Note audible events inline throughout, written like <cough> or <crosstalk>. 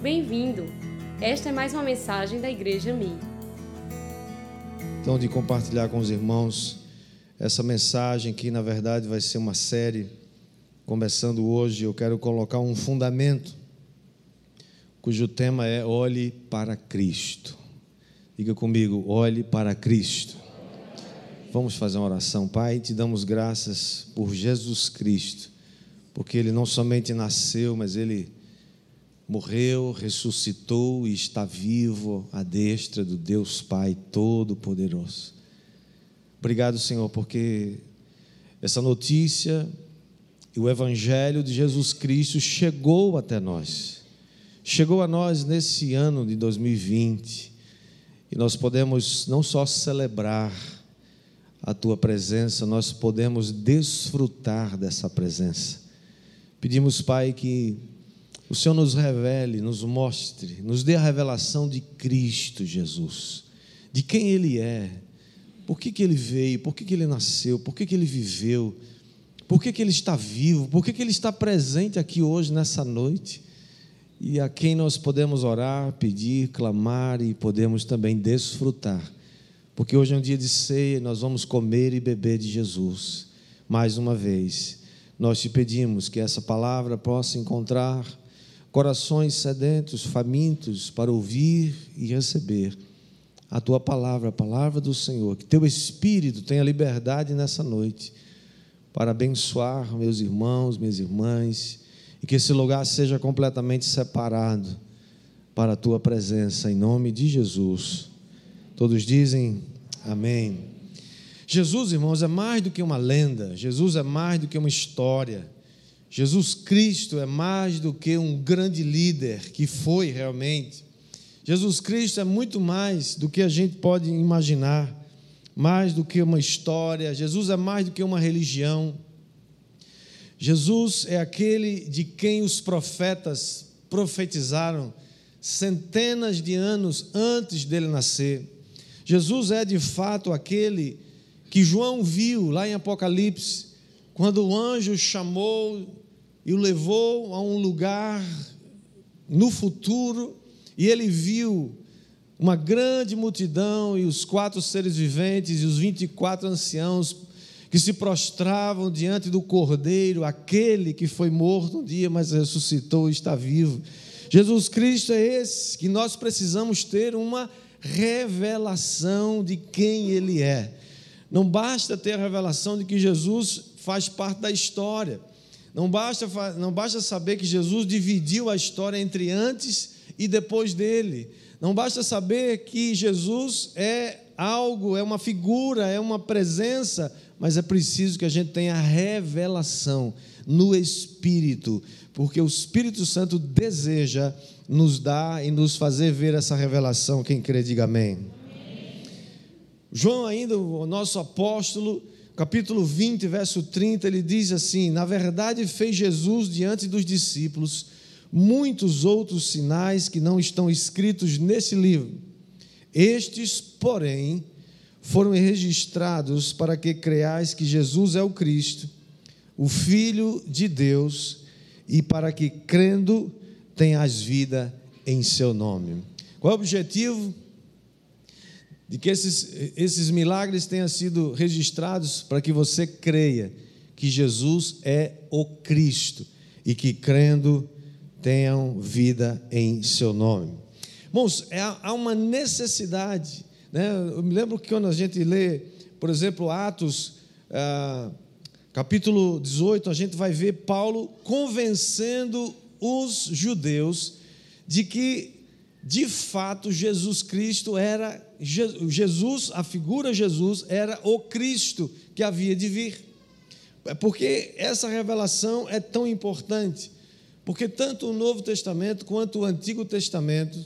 Bem-vindo! Esta é mais uma mensagem da Igreja Mi. Então, de compartilhar com os irmãos essa mensagem que, na verdade, vai ser uma série. Começando hoje, eu quero colocar um fundamento, cujo tema é Olhe para Cristo. Diga comigo, olhe para Cristo. Vamos fazer uma oração, Pai. Te damos graças por Jesus Cristo, porque Ele não somente nasceu, mas Ele morreu, ressuscitou e está vivo à destra do Deus Pai Todo-Poderoso. Obrigado, Senhor, porque essa notícia e o Evangelho de Jesus Cristo chegou até nós. Chegou a nós nesse ano de 2020 e nós podemos não só celebrar a tua presença, nós podemos desfrutar dessa presença. Pedimos, Pai, que o Senhor nos revele, nos mostre, nos dê a revelação de Cristo Jesus, de quem Ele é, por que, que Ele veio, por que, que Ele nasceu, por que, que Ele viveu, por que, que Ele está vivo, por que, que Ele está presente aqui hoje, nessa noite, e a quem nós podemos orar, pedir, clamar e podemos também desfrutar, porque hoje é um dia de ceia, nós vamos comer e beber de Jesus, mais uma vez. Nós te pedimos que essa palavra possa encontrar corações sedentos, famintos para ouvir e receber a tua palavra, a palavra do Senhor. Que teu espírito tenha liberdade nessa noite para abençoar meus irmãos, minhas irmãs, e que esse lugar seja completamente separado para a tua presença, em nome de Jesus. Todos dizem amém. Jesus, irmãos, é mais do que uma lenda, Jesus é mais do que uma história. Jesus Cristo é mais do que um grande líder, que foi realmente. Jesus Cristo é muito mais do que a gente pode imaginar, mais do que uma história. Jesus é mais do que uma religião. Jesus é aquele de quem os profetas profetizaram centenas de anos antes dele nascer. Jesus é de fato aquele que João viu lá em Apocalipse, quando o anjo chamou e o levou a um lugar no futuro, e ele viu uma grande multidão e os quatro seres viventes e os vinte e quatro anciãos que se prostravam diante do Cordeiro, aquele que foi morto um dia, mas ressuscitou e está vivo. Jesus Cristo é esse que nós precisamos ter uma revelação de quem Ele é. Não basta ter a revelação de que Jesus faz parte da história. Não basta, não basta saber que Jesus dividiu a história entre antes e depois dele. Não basta saber que Jesus é algo, é uma figura, é uma presença, mas é preciso que a gente tenha revelação no Espírito, porque o Espírito Santo deseja nos dar e nos fazer ver essa revelação. Quem crê, diga amém. amém. João, ainda, o nosso apóstolo, capítulo 20, verso 30, ele diz assim: Na verdade, fez Jesus diante dos discípulos muitos outros sinais que não estão escritos nesse livro. Estes, porém, foram registrados para que creais que Jesus é o Cristo, o Filho de Deus, e para que, crendo, tenhas vida em seu nome. Qual é o objetivo? De que esses, esses milagres tenham sido registrados para que você creia que Jesus é o Cristo e que crendo tenham vida em seu nome. Irmãos, é, há uma necessidade, né? eu me lembro que quando a gente lê, por exemplo, Atos, ah, capítulo 18, a gente vai ver Paulo convencendo os judeus de que de fato Jesus Cristo era Jesus, a figura Jesus era o Cristo que havia de vir. É porque essa revelação é tão importante, porque tanto o Novo Testamento quanto o Antigo Testamento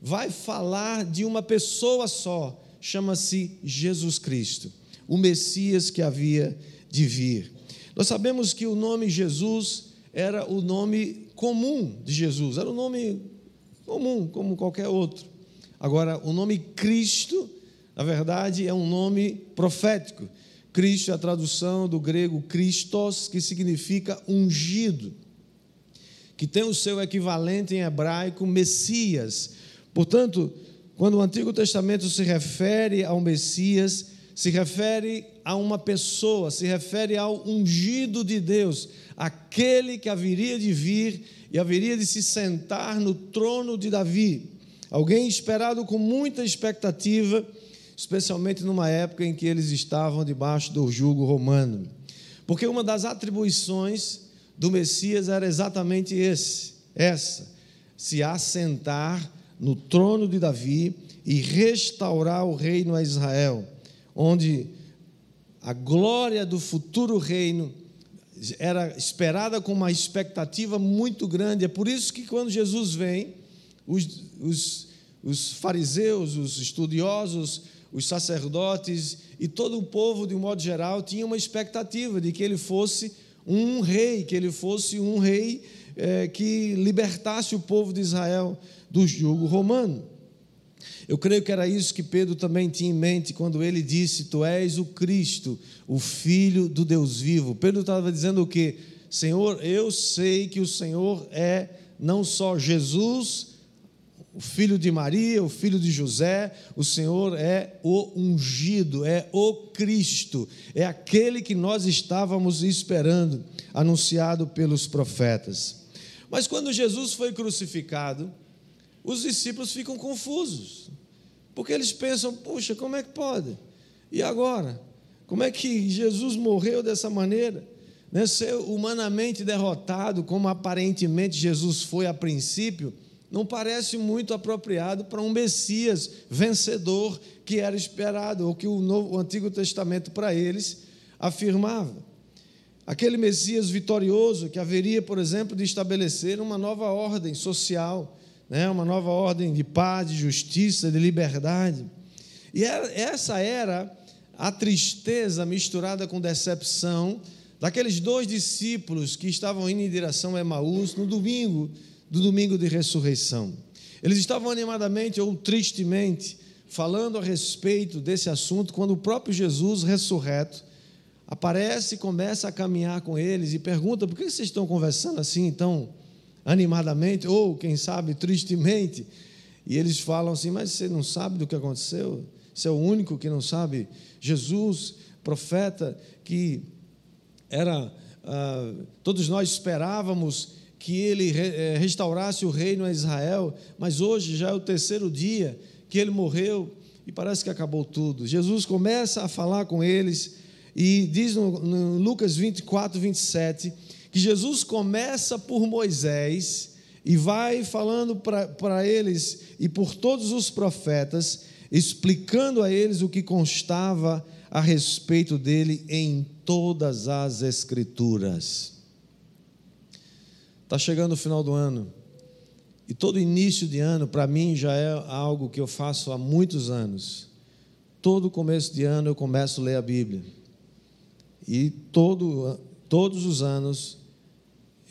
vai falar de uma pessoa só, chama-se Jesus Cristo, o Messias que havia de vir. Nós sabemos que o nome Jesus era o nome comum de Jesus, era o nome comum, como qualquer outro. Agora, o nome Cristo, na verdade, é um nome profético. Cristo é a tradução do grego Christos, que significa ungido, que tem o seu equivalente em hebraico, Messias. Portanto, quando o Antigo Testamento se refere ao Messias, se refere a uma pessoa, se refere ao ungido de Deus, aquele que haveria de vir e haveria de se sentar no trono de Davi. Alguém esperado com muita expectativa, especialmente numa época em que eles estavam debaixo do jugo romano. Porque uma das atribuições do Messias era exatamente esse, essa, se assentar no trono de Davi e restaurar o reino a Israel onde a glória do futuro reino era esperada com uma expectativa muito grande. É por isso que quando Jesus vem, os, os, os fariseus, os estudiosos, os sacerdotes e todo o povo, de um modo geral, tinha uma expectativa de que ele fosse um rei, que ele fosse um rei é, que libertasse o povo de Israel do jugo romano. Eu creio que era isso que Pedro também tinha em mente quando ele disse: Tu és o Cristo, o Filho do Deus vivo. Pedro estava dizendo o que? Senhor, eu sei que o Senhor é não só Jesus, o filho de Maria, o filho de José, o Senhor é o ungido, é o Cristo, é aquele que nós estávamos esperando, anunciado pelos profetas. Mas quando Jesus foi crucificado, os discípulos ficam confusos, porque eles pensam: puxa, como é que pode? E agora? Como é que Jesus morreu dessa maneira? Né? Ser humanamente derrotado, como aparentemente Jesus foi a princípio, não parece muito apropriado para um Messias vencedor que era esperado, ou que o, Novo, o Antigo Testamento para eles afirmava. Aquele Messias vitorioso que haveria, por exemplo, de estabelecer uma nova ordem social, né, uma nova ordem de paz, de justiça, de liberdade. E essa era a tristeza misturada com decepção daqueles dois discípulos que estavam indo em direção a Emaús no domingo, do domingo de ressurreição. Eles estavam animadamente ou tristemente falando a respeito desse assunto quando o próprio Jesus ressurreto aparece e começa a caminhar com eles e pergunta: por que vocês estão conversando assim então animadamente, ou quem sabe tristemente, e eles falam assim: Mas você não sabe do que aconteceu? Você é o único que não sabe? Jesus, profeta, que era. Ah, todos nós esperávamos que ele eh, restaurasse o reino a Israel, mas hoje já é o terceiro dia que ele morreu e parece que acabou tudo. Jesus começa a falar com eles e diz no, no Lucas 24, 27 que Jesus começa por Moisés e vai falando para eles e por todos os profetas, explicando a eles o que constava a respeito dele em todas as Escrituras. Está chegando o final do ano. E todo início de ano, para mim, já é algo que eu faço há muitos anos. Todo começo de ano eu começo a ler a Bíblia. E todo, todos os anos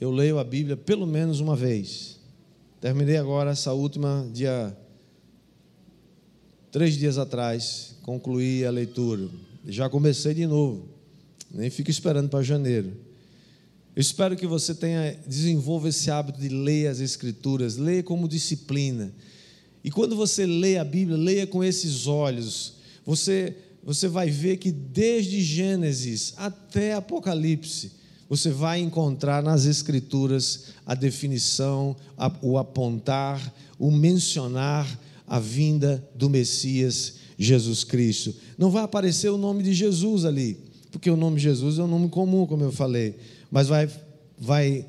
eu leio a Bíblia pelo menos uma vez. Terminei agora essa última dia três dias atrás, concluí a leitura. Já comecei de novo. Nem fico esperando para janeiro. Eu espero que você tenha desenvolva esse hábito de ler as escrituras, leia como disciplina. E quando você lê a Bíblia, leia com esses olhos. Você você vai ver que desde Gênesis até Apocalipse, você vai encontrar nas Escrituras a definição, o apontar, o mencionar a vinda do Messias Jesus Cristo. Não vai aparecer o nome de Jesus ali, porque o nome Jesus é um nome comum, como eu falei, mas vai, vai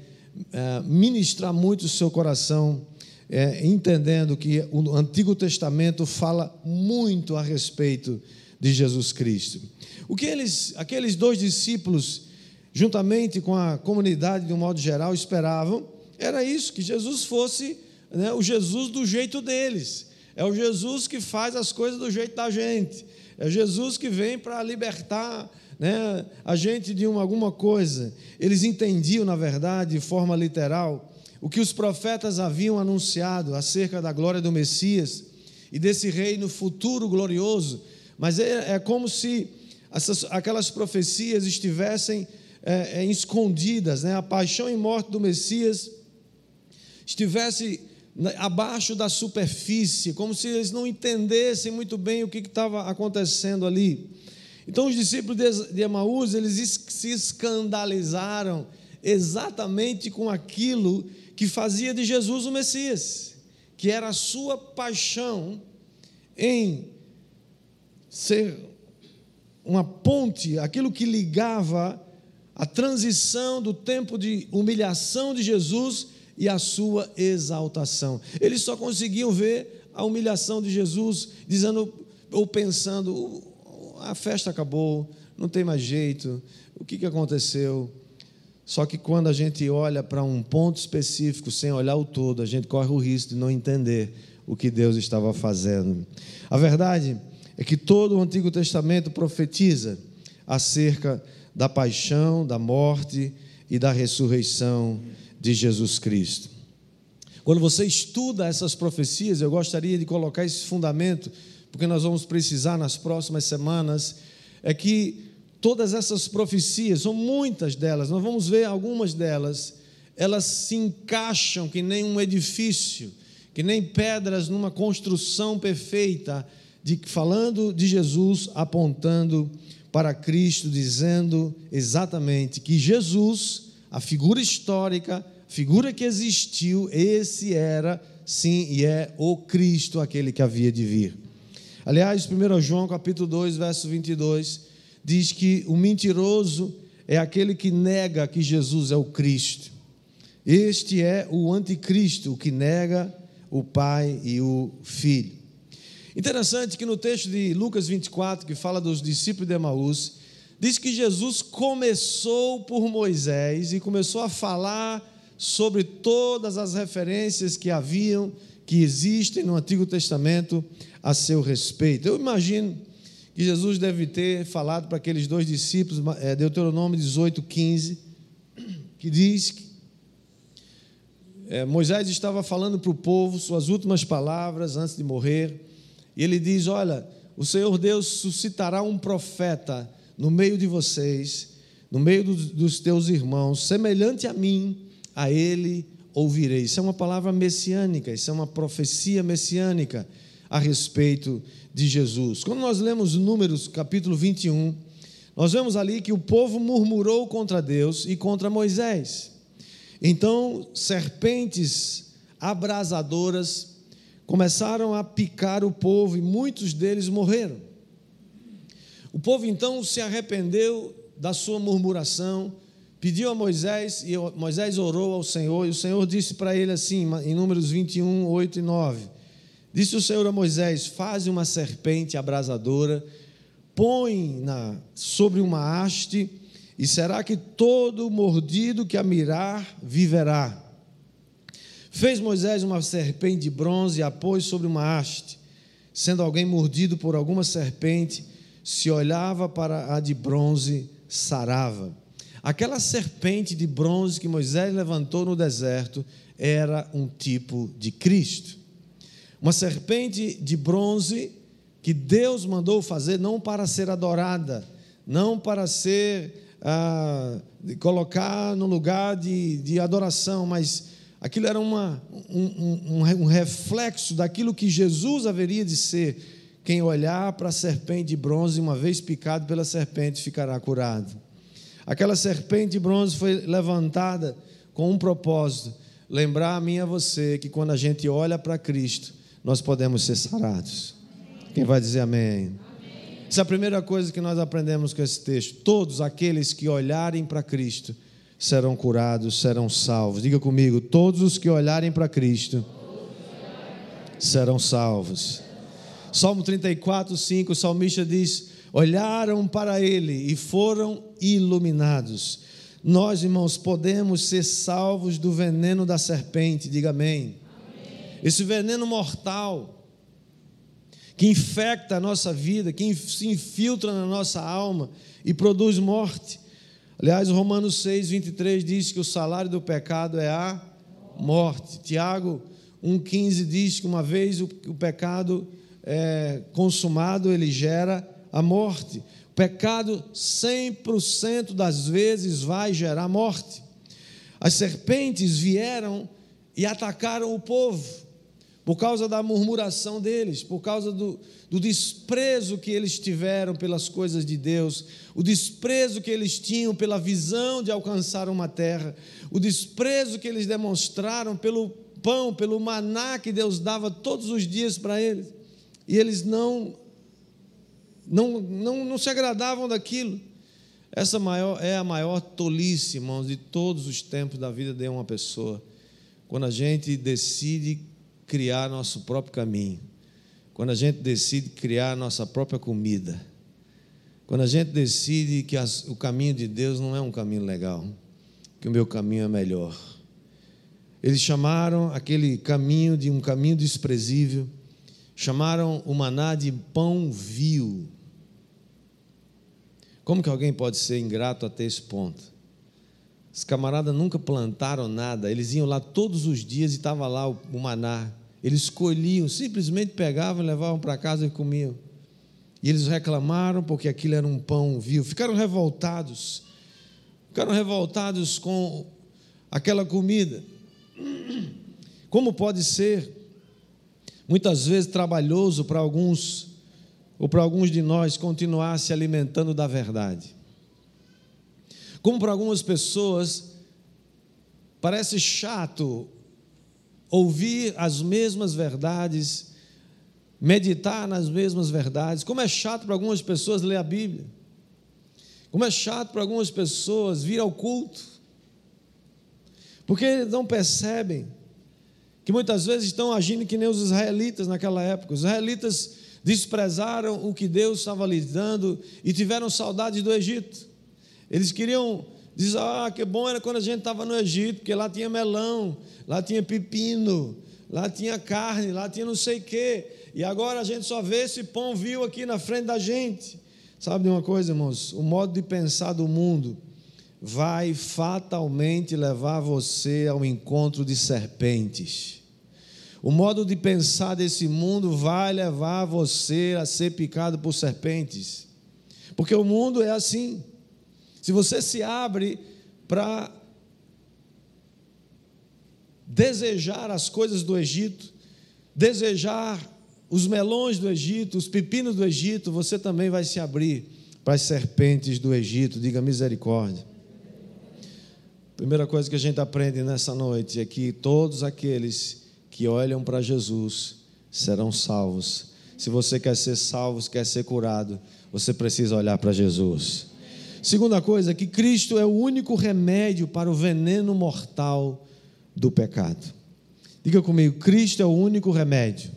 é, ministrar muito o seu coração, é, entendendo que o Antigo Testamento fala muito a respeito de Jesus Cristo. O que eles, aqueles dois discípulos juntamente com a comunidade de um modo geral, esperavam, era isso, que Jesus fosse né, o Jesus do jeito deles. É o Jesus que faz as coisas do jeito da gente. É Jesus que vem para libertar né, a gente de uma, alguma coisa. Eles entendiam, na verdade, de forma literal, o que os profetas haviam anunciado acerca da glória do Messias e desse reino futuro glorioso. Mas é, é como se essas, aquelas profecias estivessem é, é, escondidas, né? a paixão e morte do Messias estivesse abaixo da superfície, como se eles não entendessem muito bem o que estava acontecendo ali. Então os discípulos de Emaús, eles se escandalizaram exatamente com aquilo que fazia de Jesus o Messias, que era a sua paixão em ser uma ponte, aquilo que ligava a transição do tempo de humilhação de Jesus e a sua exaltação. Eles só conseguiam ver a humilhação de Jesus, dizendo ou pensando: a festa acabou, não tem mais jeito, o que, que aconteceu? Só que quando a gente olha para um ponto específico, sem olhar o todo, a gente corre o risco de não entender o que Deus estava fazendo. A verdade é que todo o Antigo Testamento profetiza acerca da paixão, da morte e da ressurreição de Jesus Cristo. Quando você estuda essas profecias, eu gostaria de colocar esse fundamento, porque nós vamos precisar nas próximas semanas, é que todas essas profecias, são muitas delas, nós vamos ver algumas delas, elas se encaixam que nem um edifício, que nem pedras numa construção perfeita, de, falando de Jesus, apontando para Cristo, dizendo exatamente que Jesus, a figura histórica, figura que existiu, esse era, sim, e é o Cristo, aquele que havia de vir. Aliás, 1 João capítulo 2, verso 22, diz que o mentiroso é aquele que nega que Jesus é o Cristo. Este é o anticristo, o que nega o Pai e o Filho. Interessante que no texto de Lucas 24, que fala dos discípulos de Emaús, diz que Jesus começou por Moisés e começou a falar sobre todas as referências que haviam, que existem no Antigo Testamento a seu respeito. Eu imagino que Jesus deve ter falado para aqueles dois discípulos, é, Deuteronômio 18, 15, que diz que é, Moisés estava falando para o povo suas últimas palavras antes de morrer, e ele diz: Olha, o Senhor Deus suscitará um profeta no meio de vocês, no meio dos, dos teus irmãos, semelhante a mim, a ele ouvirei. Isso é uma palavra messiânica, isso é uma profecia messiânica a respeito de Jesus. Quando nós lemos Números capítulo 21, nós vemos ali que o povo murmurou contra Deus e contra Moisés. Então, serpentes abrasadoras começaram a picar o povo e muitos deles morreram. O povo então se arrependeu da sua murmuração, pediu a Moisés e Moisés orou ao Senhor e o Senhor disse para ele assim, em Números 21, 8 e 9: Disse o Senhor a Moisés: Faze uma serpente abrasadora, põe-na sobre uma haste, e será que todo mordido que a mirar viverá. Fez Moisés uma serpente de bronze e a pôs sobre uma haste. Sendo alguém mordido por alguma serpente, se olhava para a de bronze, sarava. Aquela serpente de bronze que Moisés levantou no deserto era um tipo de Cristo. Uma serpente de bronze que Deus mandou fazer não para ser adorada, não para ser ah, colocar no lugar de, de adoração, mas aquilo era uma, um, um, um reflexo daquilo que Jesus haveria de ser. Quem olhar para a serpente de bronze, uma vez picado pela serpente, ficará curado. Aquela serpente de bronze foi levantada com um propósito: lembrar a mim e a você que quando a gente olha para Cristo, nós podemos ser sarados. Quem vai dizer amém? amém? Essa é a primeira coisa que nós aprendemos com esse texto. Todos aqueles que olharem para Cristo serão curados, serão salvos. Diga comigo: todos os que olharem para Cristo serão salvos. Salmo 34, 5, o salmista diz: Olharam para ele e foram iluminados. Nós, irmãos, podemos ser salvos do veneno da serpente, diga amém esse veneno mortal que infecta a nossa vida, que se infiltra na nossa alma e produz morte. Aliás, Romanos 6, 23 diz que o salário do pecado é a morte. Tiago 1,15 diz que uma vez o, o pecado é consumado, ele gera a morte. Pecado 100% das vezes vai gerar morte. As serpentes vieram e atacaram o povo por causa da murmuração deles, por causa do, do desprezo que eles tiveram pelas coisas de Deus, o desprezo que eles tinham pela visão de alcançar uma terra, o desprezo que eles demonstraram pelo pão, pelo maná que Deus dava todos os dias para eles, e eles não, não, não, não se agradavam daquilo. Essa maior, é a maior tolice, irmãos, de todos os tempos da vida de uma pessoa. Quando a gente decide criar nosso próprio caminho. Quando a gente decide criar nossa própria comida. Quando a gente decide que as, o caminho de Deus não é um caminho legal, que o meu caminho é melhor. Eles chamaram aquele caminho de um caminho desprezível, chamaram o maná de pão vil. Como que alguém pode ser ingrato até esse ponto? Os camaradas nunca plantaram nada, eles iam lá todos os dias e estava lá o, o maná. Eles escolhiam, simplesmente pegavam, levavam para casa e comiam. E eles reclamaram porque aquilo era um pão vil. Ficaram revoltados. Ficaram revoltados com aquela comida. Como pode ser, muitas vezes, trabalhoso para alguns ou para alguns de nós continuar se alimentando da verdade. Como para algumas pessoas parece chato ouvir as mesmas verdades, meditar nas mesmas verdades. Como é chato para algumas pessoas ler a Bíblia. Como é chato para algumas pessoas vir ao culto. Porque eles não percebem que muitas vezes estão agindo que nem os israelitas naquela época. Os israelitas desprezaram o que Deus estava lhes dando e tiveram saudade do Egito. Eles queriam dizer: Ah, que bom era quando a gente estava no Egito, porque lá tinha melão, lá tinha pepino, lá tinha carne, lá tinha não sei o quê. E agora a gente só vê esse pão viu aqui na frente da gente. Sabe de uma coisa, irmãos? O modo de pensar do mundo vai fatalmente levar você ao encontro de serpentes. O modo de pensar desse mundo vai levar você a ser picado por serpentes. Porque o mundo é assim. Se você se abre para desejar as coisas do Egito, desejar os melões do Egito, os pepinos do Egito, você também vai se abrir para as serpentes do Egito. Diga misericórdia. Primeira coisa que a gente aprende nessa noite é que todos aqueles que olham para Jesus serão salvos. Se você quer ser salvo, quer ser curado, você precisa olhar para Jesus. Segunda coisa, que Cristo é o único remédio para o veneno mortal do pecado. Diga comigo, Cristo é o único remédio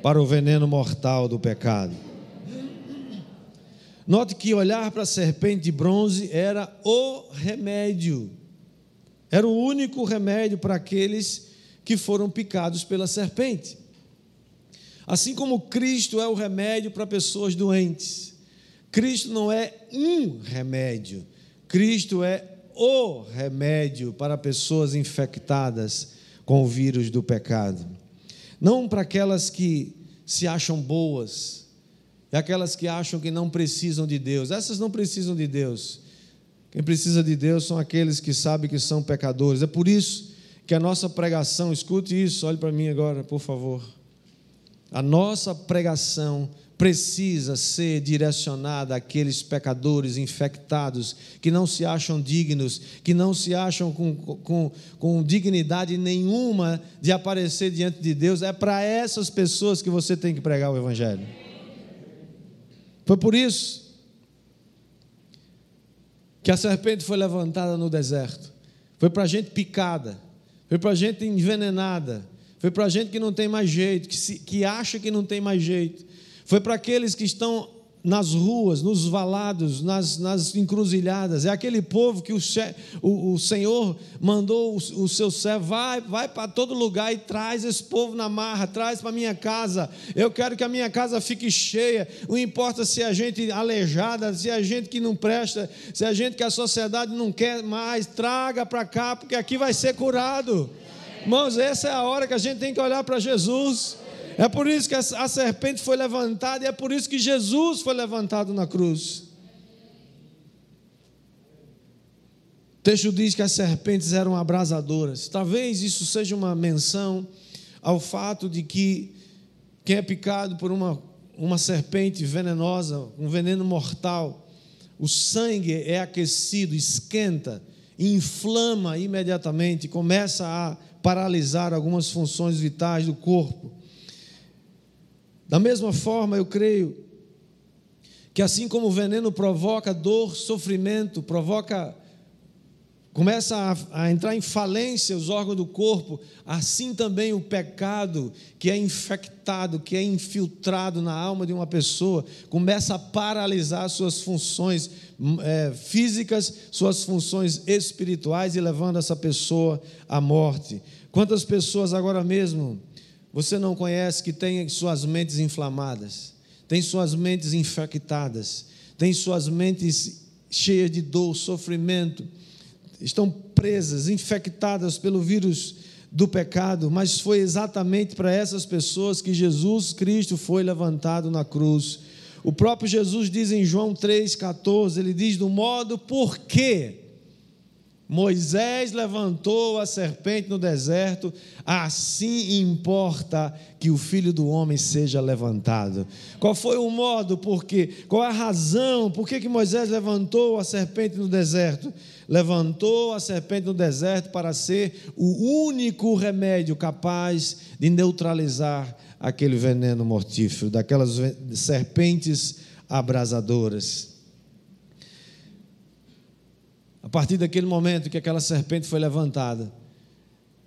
para o veneno mortal do pecado. Note que olhar para a serpente de bronze era o remédio, era o único remédio para aqueles que foram picados pela serpente. Assim como Cristo é o remédio para pessoas doentes, Cristo não é um remédio, Cristo é o remédio para pessoas infectadas com o vírus do pecado. Não para aquelas que se acham boas, e aquelas que acham que não precisam de Deus. Essas não precisam de Deus. Quem precisa de Deus são aqueles que sabem que são pecadores. É por isso que a nossa pregação, escute isso, olhe para mim agora, por favor. A nossa pregação precisa ser direcionada àqueles pecadores infectados que não se acham dignos, que não se acham com, com, com dignidade nenhuma de aparecer diante de Deus. É para essas pessoas que você tem que pregar o Evangelho. Foi por isso que a serpente foi levantada no deserto. Foi para a gente picada foi para gente envenenada, foi para gente que não tem mais jeito, que, se, que acha que não tem mais jeito, foi para aqueles que estão nas ruas, nos valados, nas, nas encruzilhadas. É aquele povo que o, o, o Senhor mandou o, o, seu servo, vai, vai para todo lugar e traz esse povo na marra, traz para minha casa. Eu quero que a minha casa fique cheia. Não importa se a gente aleijada, se a gente que não presta, se a gente que a sociedade não quer mais, traga para cá, porque aqui vai ser curado. Irmãos, essa é a hora que a gente tem que olhar para Jesus. É por isso que a serpente foi levantada e é por isso que Jesus foi levantado na cruz. texto diz que as serpentes eram abrasadoras. Talvez isso seja uma menção ao fato de que quem é picado por uma, uma serpente venenosa, um veneno mortal, o sangue é aquecido, esquenta, inflama imediatamente, começa a paralisar algumas funções vitais do corpo. Da mesma forma, eu creio que assim como o veneno provoca dor, sofrimento, provoca começa a, a, entrar em falência os órgãos do corpo, assim também o pecado que é infectado, que é infiltrado na alma de uma pessoa, começa a paralisar suas funções hum, é, físicas, suas funções espirituais e levando essa pessoa à morte. Quantas pessoas agora mesmo você não conhece que têm suas mentes inflamadas, têm suas mentes infectadas, têm suas mentes cheias de dor, sofrimento, estão presas, infectadas pelo vírus do pecado, mas foi exatamente para essas pessoas que Jesus Cristo foi levantado na cruz. O próprio Jesus diz em João 3,14: ele diz do modo por que Moisés levantou a serpente no deserto, assim importa que o filho do homem seja levantado. Qual foi o modo? Por quê? Qual é a razão? Por que, que Moisés levantou a serpente no deserto? Levantou a serpente no deserto para ser o único remédio capaz de neutralizar aquele veneno mortífero, daquelas serpentes abrasadoras. A partir daquele momento que aquela serpente foi levantada,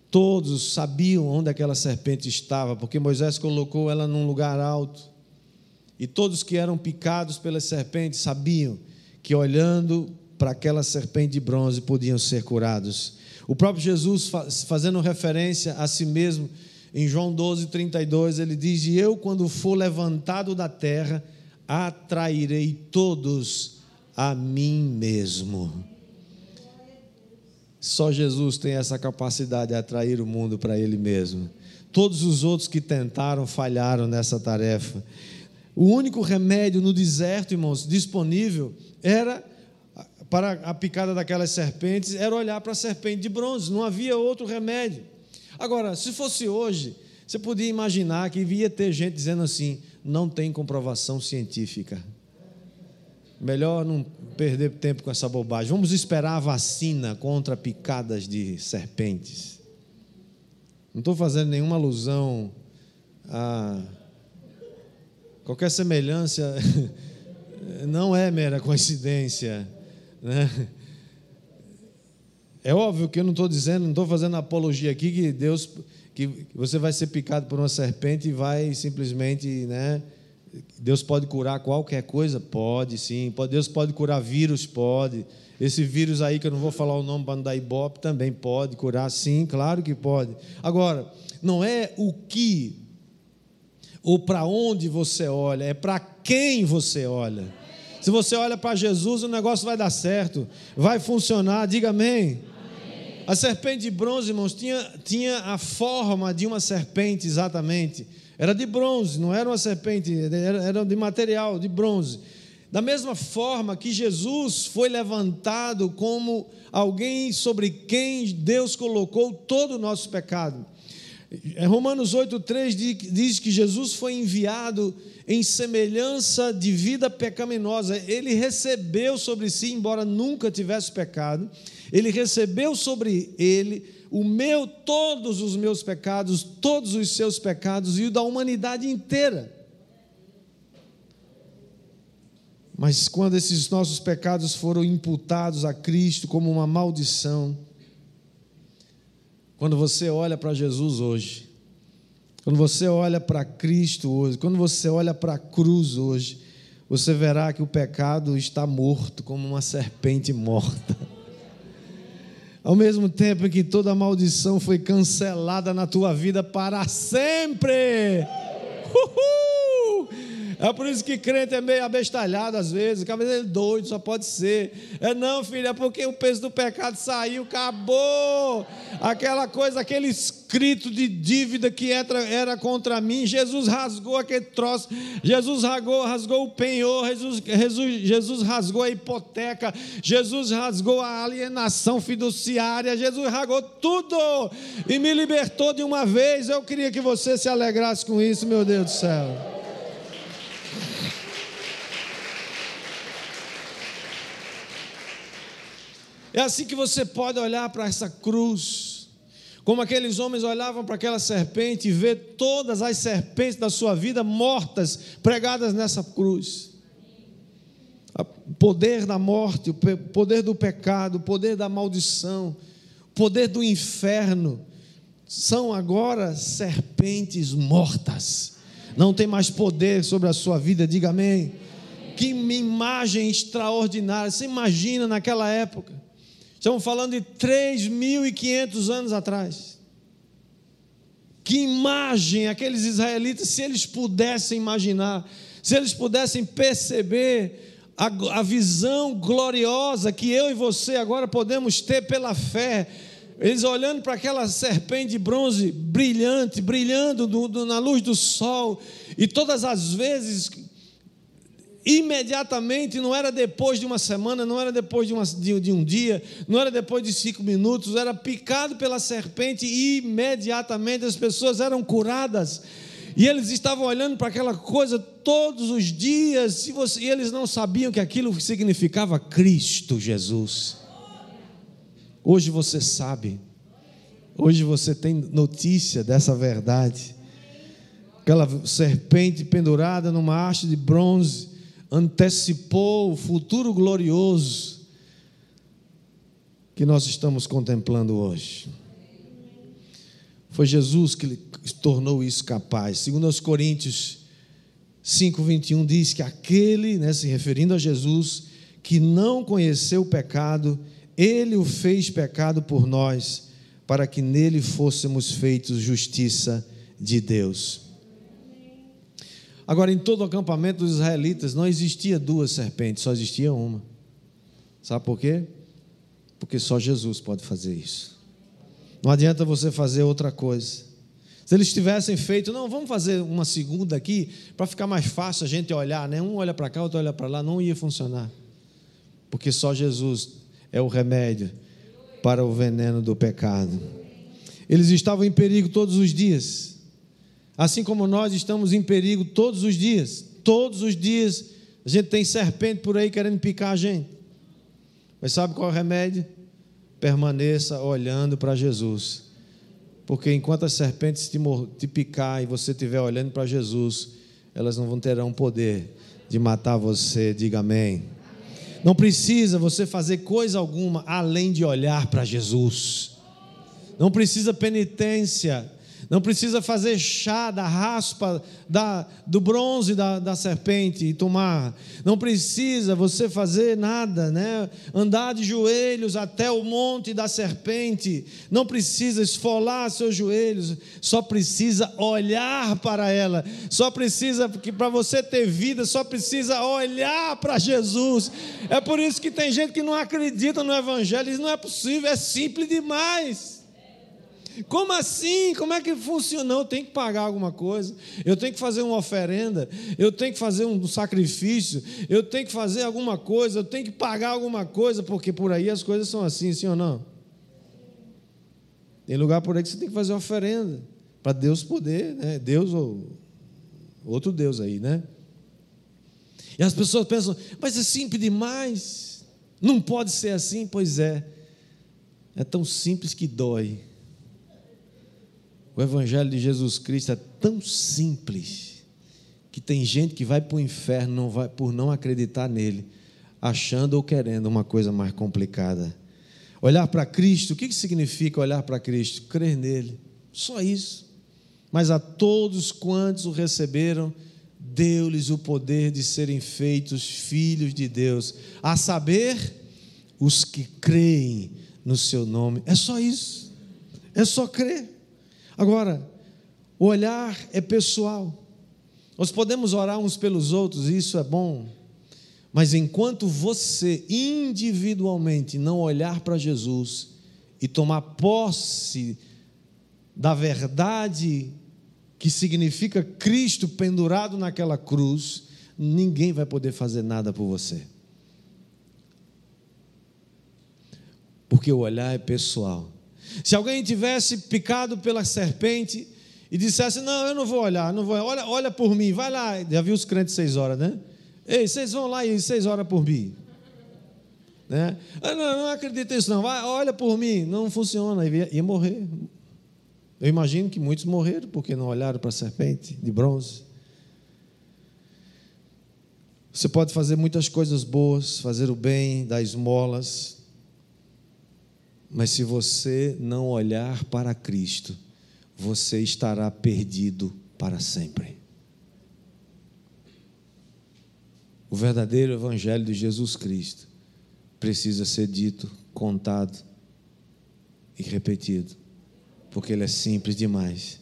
todos sabiam onde aquela serpente estava, porque Moisés colocou ela num lugar alto. E todos que eram picados pelas serpentes sabiam que olhando para aquela serpente de bronze podiam ser curados. O próprio Jesus, fazendo referência a si mesmo, em João 12, 32, ele diz: E eu, quando for levantado da terra, atrairei todos a mim mesmo. Só Jesus tem essa capacidade de atrair o mundo para Ele mesmo. Todos os outros que tentaram falharam nessa tarefa. O único remédio no deserto, irmãos, disponível era para a picada daquelas serpentes, era olhar para a serpente de bronze. Não havia outro remédio. Agora, se fosse hoje, você podia imaginar que ia ter gente dizendo assim: não tem comprovação científica. Melhor não perder tempo com essa bobagem. Vamos esperar a vacina contra picadas de serpentes. Não estou fazendo nenhuma alusão a qualquer semelhança. <laughs> Não é mera coincidência. Né? É óbvio que eu não estou dizendo, não estou fazendo apologia aqui que Deus, que você vai ser picado por uma serpente e vai simplesmente, né? Deus pode curar qualquer coisa? Pode, sim. Deus pode curar vírus? Pode. Esse vírus aí, que eu não vou falar o nome para não dar ibope, também pode curar? Sim, claro que pode. Agora, não é o que ou para onde você olha, é para quem você olha. Se você olha para Jesus, o negócio vai dar certo, vai funcionar, diga amém. amém. A serpente de bronze, irmãos, tinha, tinha a forma de uma serpente exatamente era de bronze, não era uma serpente, era de material, de bronze. Da mesma forma que Jesus foi levantado como alguém sobre quem Deus colocou todo o nosso pecado. Romanos 8,3 diz que Jesus foi enviado em semelhança de vida pecaminosa. Ele recebeu sobre si, embora nunca tivesse pecado, ele recebeu sobre ele o meu, todos os meus pecados, todos os seus pecados e o da humanidade inteira. Mas quando esses nossos pecados foram imputados a Cristo como uma maldição, quando você olha para Jesus hoje, quando você olha para Cristo hoje, quando você olha para a cruz hoje, você verá que o pecado está morto como uma serpente morta. Ao mesmo tempo que toda maldição foi cancelada na tua vida para sempre. Uhul! É por isso que crente é meio abestalhado às vezes, cabeça é doido, só pode ser. É não, filho, é porque o peso do pecado saiu, acabou. Aquela coisa, aquele escrito de dívida que era contra mim, Jesus rasgou aquele troço, Jesus rasgou, rasgou o penhor, Jesus, Jesus, Jesus rasgou a hipoteca, Jesus rasgou a alienação fiduciária, Jesus rasgou tudo e me libertou de uma vez. Eu queria que você se alegrasse com isso, meu Deus do céu. É assim que você pode olhar para essa cruz, como aqueles homens olhavam para aquela serpente e ver todas as serpentes da sua vida mortas, pregadas nessa cruz. O poder da morte, o poder do pecado, o poder da maldição, o poder do inferno, são agora serpentes mortas. Não tem mais poder sobre a sua vida, diga amém. Que imagem extraordinária. Você imagina naquela época Estamos falando de 3.500 anos atrás. Que imagem aqueles israelitas, se eles pudessem imaginar, se eles pudessem perceber a, a visão gloriosa que eu e você agora podemos ter pela fé, eles olhando para aquela serpente de bronze brilhante, brilhando do, do, na luz do sol, e todas as vezes imediatamente, não era depois de uma semana, não era depois de, uma, de, de, um dia, não era depois de cinco minutos, era picado pela serpente e imediatamente as pessoas eram curadas. E eles estavam olhando para aquela coisa todos os dias, e, você, e eles não sabiam que aquilo significava Cristo Jesus. Hoje você sabe, hoje você tem notícia dessa verdade. Aquela serpente pendurada numa haste de bronze, antecipou o futuro glorioso que nós estamos contemplando hoje. Foi Jesus que tornou isso capaz. Segundo aos Coríntios 5:21 diz que aquele, né, se referindo a Jesus, que não conheceu o pecado, ele o fez pecado por nós, para que nele fôssemos feitos justiça de Deus. Agora, em todo o acampamento dos israelitas não existia duas serpentes, só existia uma. Sabe por quê? Porque só Jesus pode fazer isso. Não adianta você fazer outra coisa. Se eles tivessem feito, não, vamos fazer uma segunda aqui, para ficar mais fácil a gente olhar, né? Um olha para cá, outro olha para lá, não ia funcionar. Porque só Jesus é o remédio para o veneno do pecado. Eles estavam em perigo todos os dias. Assim como nós estamos em perigo todos os dias, todos os dias a gente tem serpente por aí querendo picar a gente. Mas sabe qual é o remédio? Permaneça olhando para Jesus. Porque enquanto as serpentes te, te picar e você estiver olhando para Jesus, elas não vão terão poder de matar você. Diga amém. Não precisa você fazer coisa alguma além de olhar para Jesus. Não precisa penitência não precisa fazer chá da raspa da, do bronze da, da serpente e tomar. Não precisa você fazer nada, né? Andar de joelhos até o monte da serpente. Não precisa esfolar seus joelhos. Só precisa olhar para ela. Só precisa, que para você ter vida, só precisa olhar para Jesus. É por isso que tem gente que não acredita no Evangelho. Isso não é possível, é simples demais. Como assim? Como é que funciona? Eu tenho que pagar alguma coisa, eu tenho que fazer uma oferenda, eu tenho que fazer um sacrifício, eu tenho que fazer alguma coisa, eu tenho que pagar alguma coisa, porque por aí as coisas são assim, sim ou não? Tem lugar por aí que você tem que fazer oferenda, para Deus poder, né? Deus ou outro Deus aí, né? E as pessoas pensam, mas é simples demais, não pode ser assim, pois é, é tão simples que dói. O Evangelho de Jesus Cristo é tão simples que tem gente que vai para o inferno não vai, por não acreditar nele, achando ou querendo uma coisa mais complicada. Olhar para Cristo, o que significa olhar para Cristo? Crer nele, só isso. Mas a todos quantos o receberam, deu-lhes o poder de serem feitos filhos de Deus, a saber, os que creem no seu nome. É só isso, é só crer. Agora, o olhar é pessoal. Nós podemos orar uns pelos outros, e isso é bom. Mas enquanto você individualmente não olhar para Jesus e tomar posse da verdade que significa Cristo pendurado naquela cruz, ninguém vai poder fazer nada por você. Porque o olhar é pessoal. Se alguém tivesse picado pela serpente e dissesse: Não, eu não vou olhar, não vou, olha, olha por mim, vai lá. Já viu os crentes seis horas, né? Ei, vocês vão lá e seis horas por mim. Né? Ah, não, não acredito nisso, não. Vai, olha por mim. Não funciona, ia, ia morrer. Eu imagino que muitos morreram porque não olharam para a serpente de bronze. Você pode fazer muitas coisas boas, fazer o bem, dar esmolas, mas se você não olhar para Cristo, você estará perdido para sempre. O verdadeiro Evangelho de Jesus Cristo precisa ser dito, contado e repetido, porque ele é simples demais.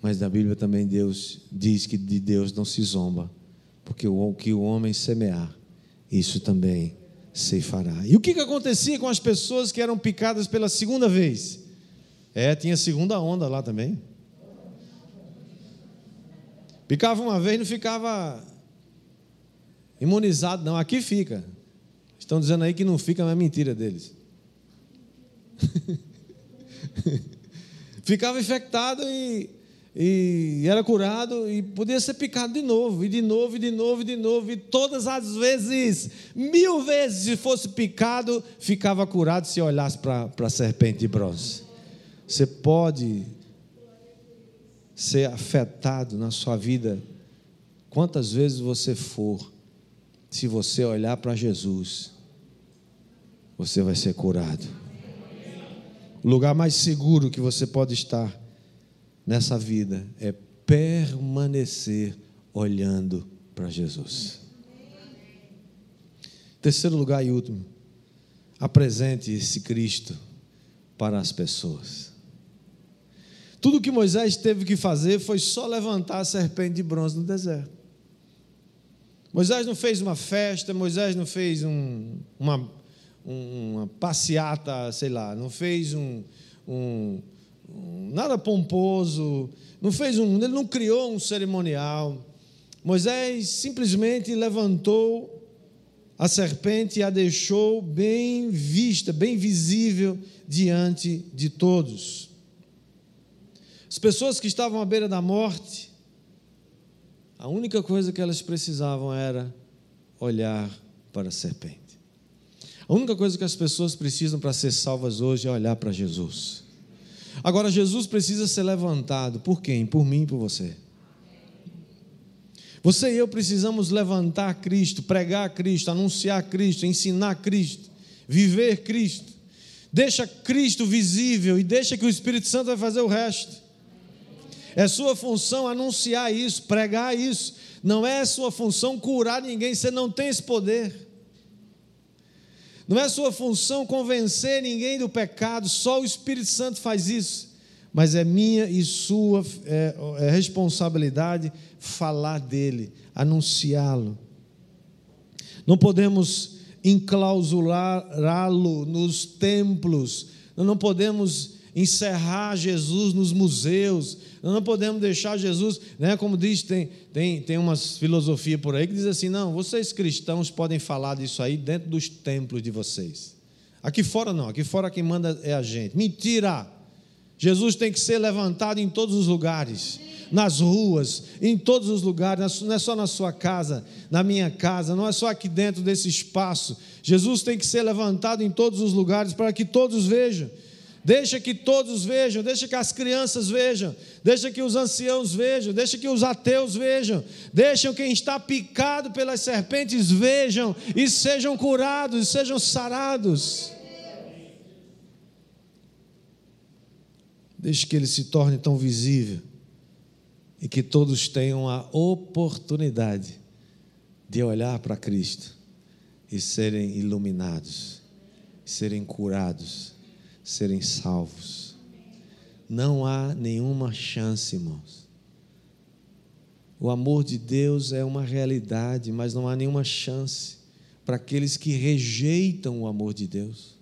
Mas na Bíblia também Deus diz que de Deus não se zomba, porque o que o homem semear, isso também ceifará. E o que, que acontecia com as pessoas que eram picadas pela segunda vez? É, tinha segunda onda lá também. Picava uma vez, não ficava imunizado, não. Aqui fica. Estão dizendo aí que não fica, mas é mentira deles. <laughs> ficava infectado e, e era curado e podia ser picado de novo, e de novo, e de novo, e de novo, e todas as vezes, mil vezes, se fosse picado, ficava curado se olhasse para a serpente de bronze. Você pode ser afetado na sua vida quantas vezes você for, se você olhar para Jesus, você vai ser curado. O lugar mais seguro que você pode estar nessa vida é permanecer olhando para Jesus. Terceiro lugar e último, apresente esse Cristo para as pessoas. Tudo que Moisés teve que fazer foi só levantar a serpente de bronze no deserto. Moisés não fez uma festa, Moisés não fez um, uma, uma passeata, sei lá, não fez um, um, nada pomposo, não fez um, ele não criou um cerimonial. Moisés simplesmente levantou a serpente e a deixou bem vista, bem visível diante de todos. As pessoas que estavam à beira da morte, a única coisa que elas precisavam era olhar para a serpente. A única coisa que as pessoas precisam para ser salvas hoje é olhar para Jesus. Agora, Jesus precisa ser levantado. Por quem? Por mim e por você. Você e eu precisamos levantar Cristo, pregar Cristo, anunciar Cristo, ensinar Cristo, viver Cristo. Deixa Cristo visível e deixa que o Espírito Santo vai fazer o resto. É sua função anunciar isso, pregar isso. Não é sua função curar ninguém, você não tem esse poder. Não é sua função convencer ninguém do pecado, só o Espírito Santo faz isso. Mas é minha e sua é, é responsabilidade falar dele, anunciá-lo. Não podemos enclausurá-lo nos templos, não podemos encerrar Jesus nos museus, nós não podemos deixar Jesus, né, como diz, tem, tem, tem umas filosofia por aí que diz assim: não, vocês cristãos podem falar disso aí dentro dos templos de vocês. Aqui fora não, aqui fora quem manda é a gente. Mentira! Jesus tem que ser levantado em todos os lugares, nas ruas, em todos os lugares, não é só na sua casa, na minha casa, não é só aqui dentro desse espaço. Jesus tem que ser levantado em todos os lugares para que todos vejam. Deixa que todos vejam, deixa que as crianças vejam, deixa que os anciãos vejam, deixa que os ateus vejam, deixa quem está picado pelas serpentes vejam e sejam curados, e sejam sarados. Deixe que ele se torne tão visível e que todos tenham a oportunidade de olhar para Cristo e serem iluminados, serem curados serem salvos. Não há nenhuma chance, irmãos. O amor de Deus é uma realidade, mas não há nenhuma chance para aqueles que rejeitam o amor de Deus.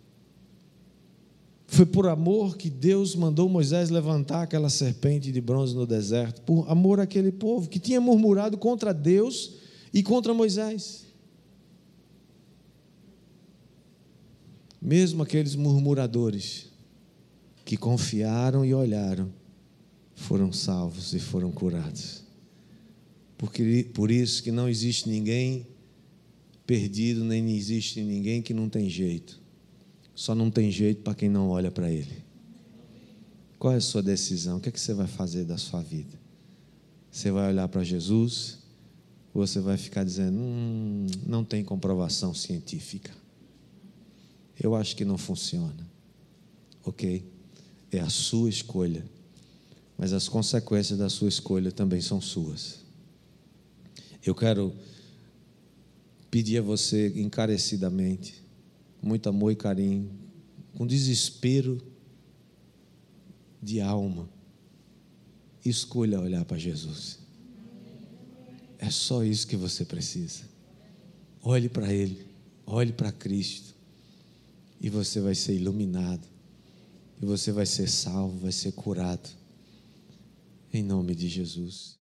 Foi por amor que Deus mandou Moisés levantar aquela serpente de bronze no deserto, por amor àquele povo que tinha murmurado contra Deus e contra Moisés. Mesmo aqueles murmuradores que confiaram e olharam, foram salvos e foram curados. Porque, por isso que não existe ninguém perdido, nem existe ninguém que não tem jeito. Só não tem jeito para quem não olha para Ele. Qual é a sua decisão? O que, é que você vai fazer da sua vida? Você vai olhar para Jesus? Ou você vai ficar dizendo, hum, não tem comprovação científica? Eu acho que não funciona. Ok? É a sua escolha. Mas as consequências da sua escolha também são suas. Eu quero pedir a você encarecidamente, muito amor e carinho, com desespero de alma, escolha olhar para Jesus. É só isso que você precisa. Olhe para Ele, olhe para Cristo, e você vai ser iluminado, e você vai ser salvo, vai ser curado, em nome de Jesus.